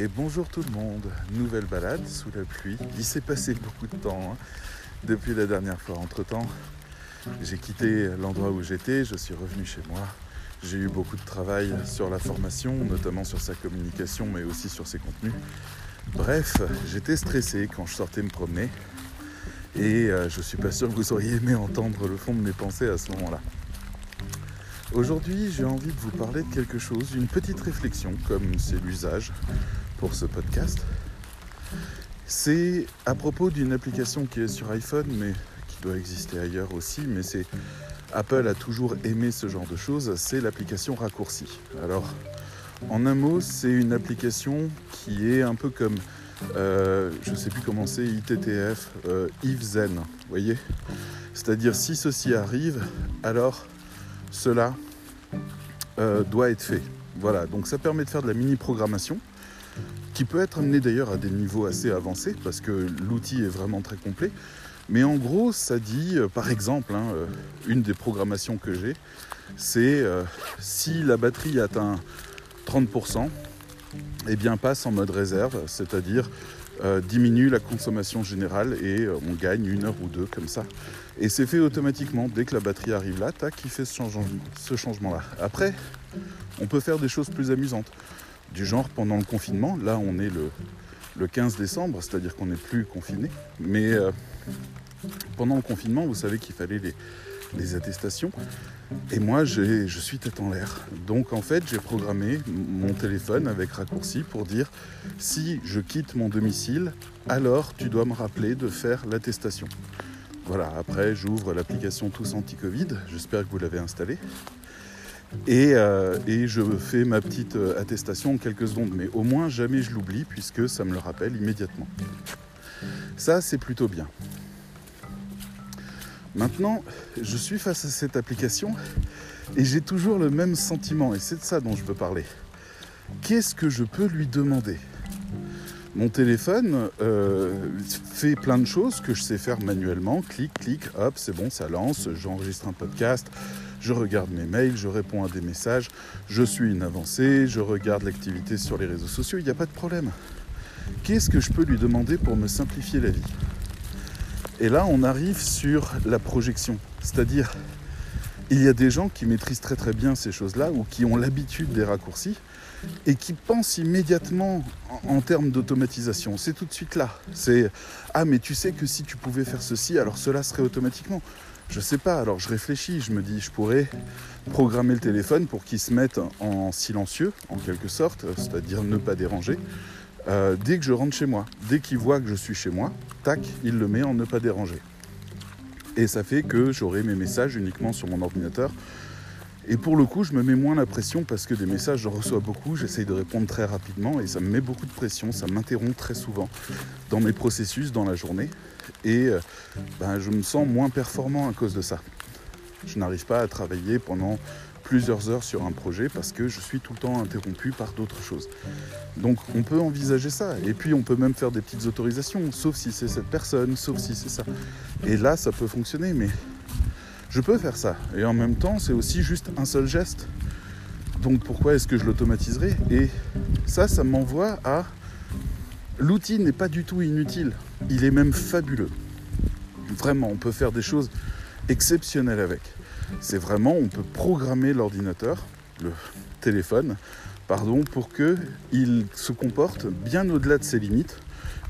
Et bonjour tout le monde, nouvelle balade sous la pluie. Il s'est passé beaucoup de temps hein, depuis la dernière fois. Entre temps, j'ai quitté l'endroit où j'étais, je suis revenu chez moi. J'ai eu beaucoup de travail sur la formation, notamment sur sa communication, mais aussi sur ses contenus. Bref, j'étais stressé quand je sortais me promener. Et euh, je suis pas sûr que vous auriez aimé entendre le fond de mes pensées à ce moment-là. Aujourd'hui, j'ai envie de vous parler de quelque chose, une petite réflexion, comme c'est l'usage pour ce podcast. C'est à propos d'une application qui est sur iPhone, mais qui doit exister ailleurs aussi, mais c'est Apple a toujours aimé ce genre de choses, c'est l'application raccourci. Alors, en un mot, c'est une application qui est un peu comme, euh, je ne sais plus comment c'est, ITTF, euh, If Zen, vous voyez C'est-à-dire, si ceci arrive, alors cela euh, doit être fait. Voilà, donc ça permet de faire de la mini-programmation qui peut être amené d'ailleurs à des niveaux assez avancés parce que l'outil est vraiment très complet. Mais en gros, ça dit, euh, par exemple, hein, euh, une des programmations que j'ai, c'est si la batterie atteint 30%, eh bien passe en mode réserve, c'est-à-dire diminue la consommation générale et on gagne une heure ou deux comme ça. Et c'est fait automatiquement. Dès que la batterie arrive là, tac, il fait ce, changement-là. Après, on peut faire des choses plus amusantes. Du genre, pendant le confinement, là on est le, 15 décembre, c'est-à-dire qu'on n'est plus confiné. Mais euh, pendant le confinement, vous savez qu'il fallait les, attestations. Et moi, je suis tête en l'air. Donc en fait, j'ai programmé mon téléphone avec raccourci pour dire si je quitte mon domicile, alors tu dois me rappeler de faire l'attestation. Voilà, après j'ouvre l'application Tous Anti-Covid, j'espère que vous l'avez installée. Et, euh, et, je fais ma petite euh, attestation en quelques secondes, mais au moins jamais je l'oublie puisque ça me le rappelle immédiatement. Ça, c'est plutôt bien. Maintenant, je suis face à cette application et j'ai toujours le même sentiment, et c'est de ça dont je veux parler. Qu'est-ce que je peux lui demander? Mon téléphone euh, fait plein de choses que je sais faire manuellement. Clic, clic, hop, c'est bon, ça lance. J'enregistre un podcast, je regarde mes mails, je réponds à des messages, je suis une avancée, je regarde l'activité sur les réseaux sociaux, il n'y a pas de problème. Qu'est-ce que je peux lui demander pour me simplifier la vie? Et là, on arrive sur la projection. C'est-à-dire, il y a des gens qui maîtrisent très très bien ces choses-là ou qui ont l'habitude des raccourcis et qui pense immédiatement en, termes d'automatisation. C'est tout de suite là. C'est ah mais tu sais que si tu pouvais faire ceci, alors cela serait automatiquement. Je sais pas. Alors je réfléchis. Je me dis je pourrais programmer le téléphone pour qu'il se mette en silencieux en quelque sorte, c'est-à-dire ne pas déranger. Euh, dès que je rentre chez moi, dès qu'il voit que je suis chez moi, tac, il le met en ne pas déranger. Et ça fait que j'aurai mes messages uniquement sur mon ordinateur et pour le coup, je me mets moins la pression parce que des messages, j'en reçois beaucoup, j'essaye de répondre très rapidement et ça me met beaucoup de pression, ça m'interrompt très souvent dans mes processus, dans la journée. Et euh, ben, je me sens moins performant à cause de ça. Je n'arrive pas à travailler pendant plusieurs heures sur un projet parce que je suis tout le temps interrompu par d'autres choses. Donc on peut envisager ça. Et puis on peut même faire des petites autorisations, sauf si c'est cette personne, sauf si c'est ça. Et là, ça peut fonctionner, mais je peux faire ça. Et en même temps, c'est aussi juste un seul geste. Donc pourquoi est-ce que je l'automatiserai? Et ça, ça m'envoie à... L'outil n'est pas du tout inutile. Il est même fabuleux. Vraiment, on peut faire des choses exceptionnelles avec. C'est vraiment, on peut programmer l'ordinateur, le téléphone, pardon, pour qu'il se comporte bien au-delà de ses limites,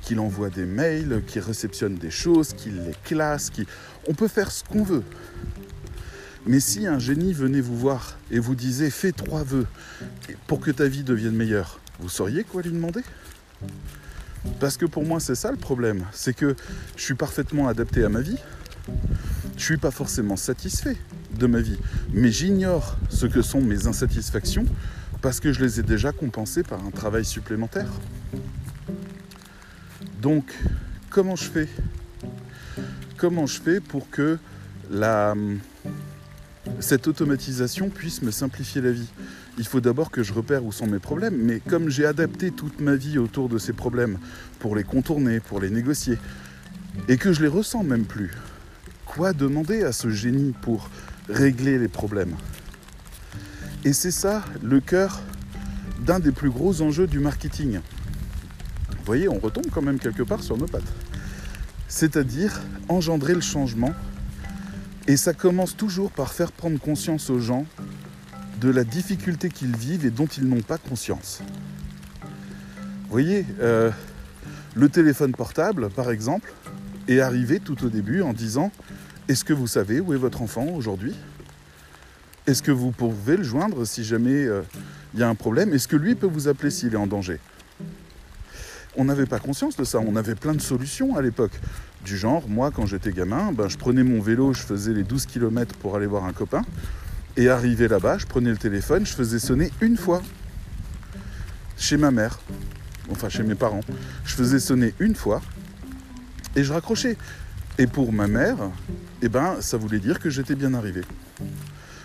qu'il envoie des mails, qu'il réceptionne des choses, qu'il les classe, qu'il... on peut faire ce qu'on veut. Mais si un génie venait vous voir et vous disait fais trois vœux pour que ta vie devienne meilleure, vous sauriez quoi lui demander? Parce que pour moi c'est ça le problème, c'est que je suis parfaitement adapté à ma vie, je suis pas forcément satisfait de ma vie, mais j'ignore ce que sont mes insatisfactions parce que je les ai déjà compensées par un travail supplémentaire. Donc, comment je fais? Comment je fais pour que cette automatisation puisse me simplifier la vie? Il faut d'abord que je repère où sont mes problèmes, mais comme j'ai adapté toute ma vie autour de ces problèmes pour les contourner, pour les négocier, et que je les ressens même plus, quoi demander à ce génie pour régler les problèmes Et c'est ça le cœur d'un des plus gros enjeux du marketing. Vous voyez, on retombe quand même quelque part sur nos pattes. C'est-à-dire engendrer le changement. Et ça commence toujours par faire prendre conscience aux gens de la difficulté qu'ils vivent et dont ils n'ont pas conscience. Vous voyez, euh, le téléphone portable, par exemple, est arrivé tout au début en disant Est-ce que vous savez où est votre enfant aujourd'hui? Est-ce que vous pouvez le joindre si jamais euh, il y a un problème? Est-ce que lui peut vous appeler s'il est en danger? On n'avait pas conscience de ça, on avait plein de solutions à l'époque. Du genre, moi quand j'étais gamin, ben, je prenais mon vélo, je faisais les 12 km pour aller voir un copain. Et arrivé là-bas, je prenais le téléphone, je faisais sonner une fois chez ma mère, enfin chez mes parents. Je faisais sonner une fois et je raccrochais. Et pour ma mère, eh ben, ça voulait dire que j'étais bien arrivé.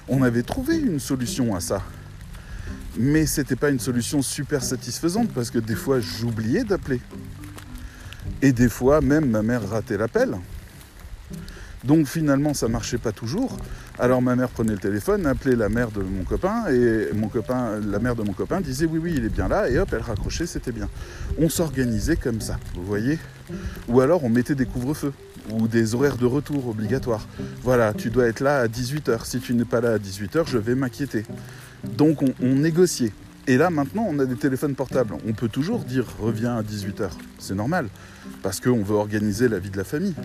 On avait trouvé une solution à ça. Mais c'était pas une solution super satisfaisante parce que des fois j'oubliais d'appeler. Et des fois même ma mère ratait l'appel. Donc finalement ça marchait pas toujours. Alors ma mère prenait le téléphone, appelait la mère de mon copain, et mon copain, la mère de mon copain disait oui oui il est bien là, et hop elle raccrochait, c'était bien. On s'organisait comme ça, vous voyez Ou alors on mettait des couvre-feux ou des horaires de retour obligatoires. Voilà, tu dois être là à 18h. Si tu n'es pas là à 18h, je vais m'inquiéter. Donc on, on négociait. Et là maintenant on a des téléphones portables. On peut toujours dire reviens à 18h. C'est normal. Parce qu'on veut organiser la vie de la famille.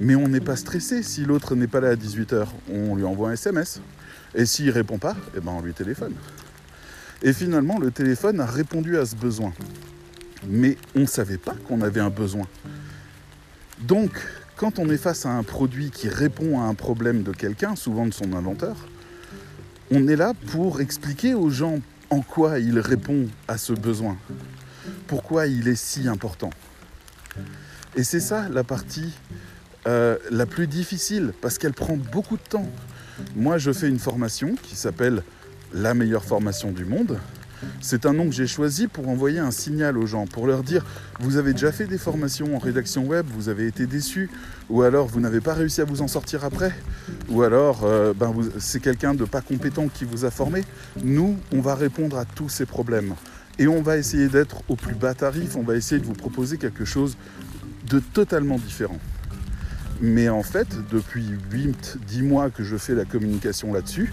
Mais on n'est pas stressé. Si l'autre n'est pas là à 18h, on lui envoie un SMS. Et s'il répond pas, eh ben on lui téléphone. Et finalement, le téléphone a répondu à ce besoin. Mais on ne savait pas qu'on avait un besoin. Donc, quand on est face à un produit qui répond à un problème de quelqu'un, souvent de son inventeur, on est là pour expliquer aux gens en quoi il répond à ce besoin, pourquoi il est si important? Et c'est ça la partie euh, la plus difficile parce qu'elle prend beaucoup de temps. Moi, je fais une formation qui s'appelle la meilleure formation du monde. C'est un nom que j'ai choisi pour envoyer un signal aux gens, pour leur dire vous avez déjà fait des formations en rédaction web, vous avez été déçu, ou alors vous n'avez pas réussi à vous en sortir après, ou alors euh, ben c'est quelqu'un de pas compétent qui vous a formé. Nous, on va répondre à tous ces problèmes. Et on va essayer d'être au plus bas tarif, on va essayer de vous proposer quelque chose de totalement différent. Mais en fait, depuis 8-10 mois que je fais la communication là-dessus,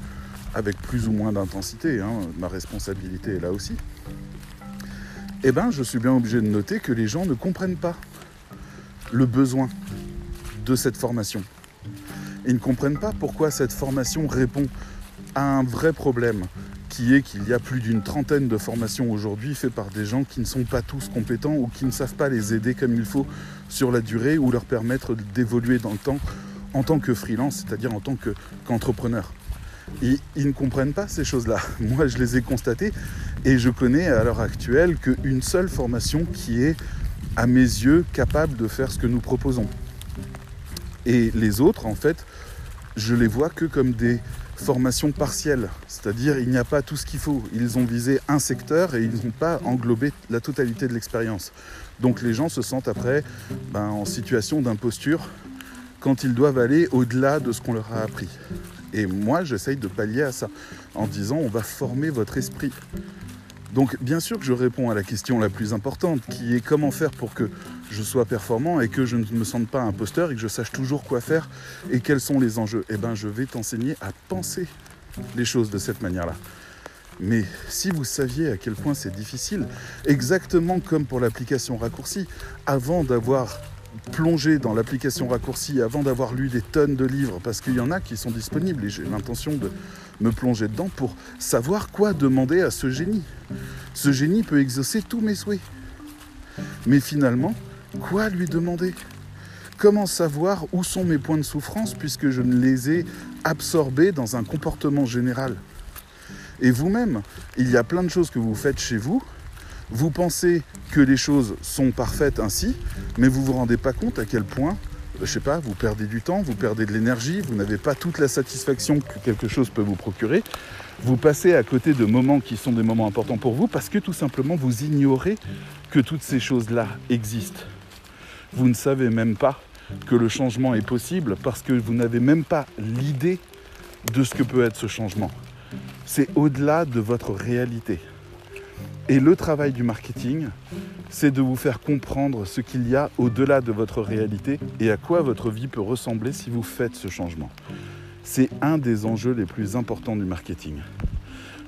avec plus ou moins d'intensité, hein, ma responsabilité est là aussi, eh ben, je suis bien obligé de noter que les gens ne comprennent pas le besoin de cette formation. Ils ne comprennent pas pourquoi cette formation répond à un vrai problème, qui est qu'il y a plus d'une trentaine de formations aujourd'hui faites par des gens qui ne sont pas tous compétents ou qui ne savent pas les aider comme il faut sur la durée ou leur permettre d'évoluer dans le temps en tant que freelance, c'est-à-dire en tant qu'entrepreneur. Ils ne comprennent pas ces choses-là. Moi, je les ai constatées et je connais à l'heure actuelle qu'une seule formation qui est, à mes yeux, capable de faire ce que nous proposons. Et les autres, en fait, je les vois que comme des formation partielle, c'est-à-dire il n'y a pas tout ce qu'il faut. Ils ont visé un secteur et ils n'ont pas englobé la totalité de l'expérience. Donc les gens se sentent après ben, en situation d'imposture quand ils doivent aller au-delà de ce qu'on leur a appris. Et moi, j'essaye de pallier à ça en disant on va former votre esprit. Donc bien sûr que je réponds à la question la plus importante, qui est comment faire pour que je sois performant et que je ne me sente pas imposteur et que je sache toujours quoi faire et quels sont les enjeux. Eh bien je vais t'enseigner à penser les choses de cette manière-là. Mais si vous saviez à quel point c'est difficile, exactement comme pour l'application raccourci, avant d'avoir plongé dans l'application raccourci, avant d'avoir lu des tonnes de livres, parce qu'il y en a qui sont disponibles et j'ai l'intention de me plonger dedans pour savoir quoi demander à ce génie. Ce génie peut exaucer tous mes souhaits. Mais finalement, quoi lui demander? Comment savoir où sont mes points de souffrance puisque je ne les ai absorbés dans un comportement général? Et vous-même, il y a plein de choses que vous faites chez vous. Vous pensez que les choses sont parfaites ainsi, mais vous ne vous rendez pas compte à quel point je sais pas, vous perdez du temps, vous perdez de l'énergie, vous n'avez pas toute la satisfaction que quelque chose peut vous procurer. Vous passez à côté de moments qui sont des moments importants pour vous parce que tout simplement vous ignorez que toutes ces choses-là existent. Vous ne savez même pas que le changement est possible parce que vous n'avez même pas l'idée de ce que peut être ce changement. C'est au-delà de votre réalité. Et le travail du marketing, c'est de vous faire comprendre ce qu'il y a au-delà de votre réalité et à quoi votre vie peut ressembler si vous faites ce changement. C'est un des enjeux les plus importants du marketing.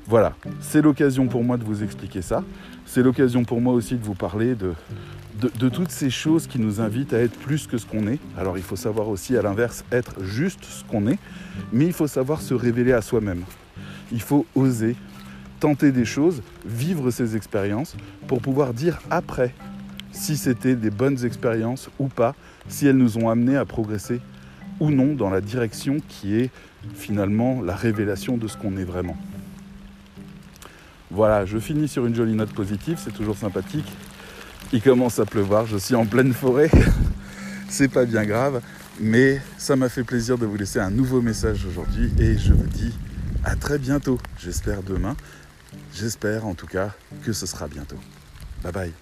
Voilà, c'est l'occasion pour moi de vous expliquer ça. C'est l'occasion pour moi aussi de vous parler de, toutes ces choses qui nous invitent à être plus que ce qu'on est. Alors il faut savoir aussi à l'inverse être juste ce qu'on est, mais il faut savoir se révéler à soi-même. Il faut oser tenter des choses, vivre ces expériences pour pouvoir dire après si c'était des bonnes expériences ou pas, si elles nous ont amenés à progresser ou non dans la direction qui est finalement la révélation de ce qu'on est vraiment. Voilà, je finis sur une jolie note positive, c'est toujours sympathique. Il commence à pleuvoir, je suis en pleine forêt, c'est pas bien grave, mais ça m'a fait plaisir de vous laisser un nouveau message aujourd'hui et je vous dis à très bientôt, j'espère demain. J'espère en tout cas que ce sera bientôt. Bye bye.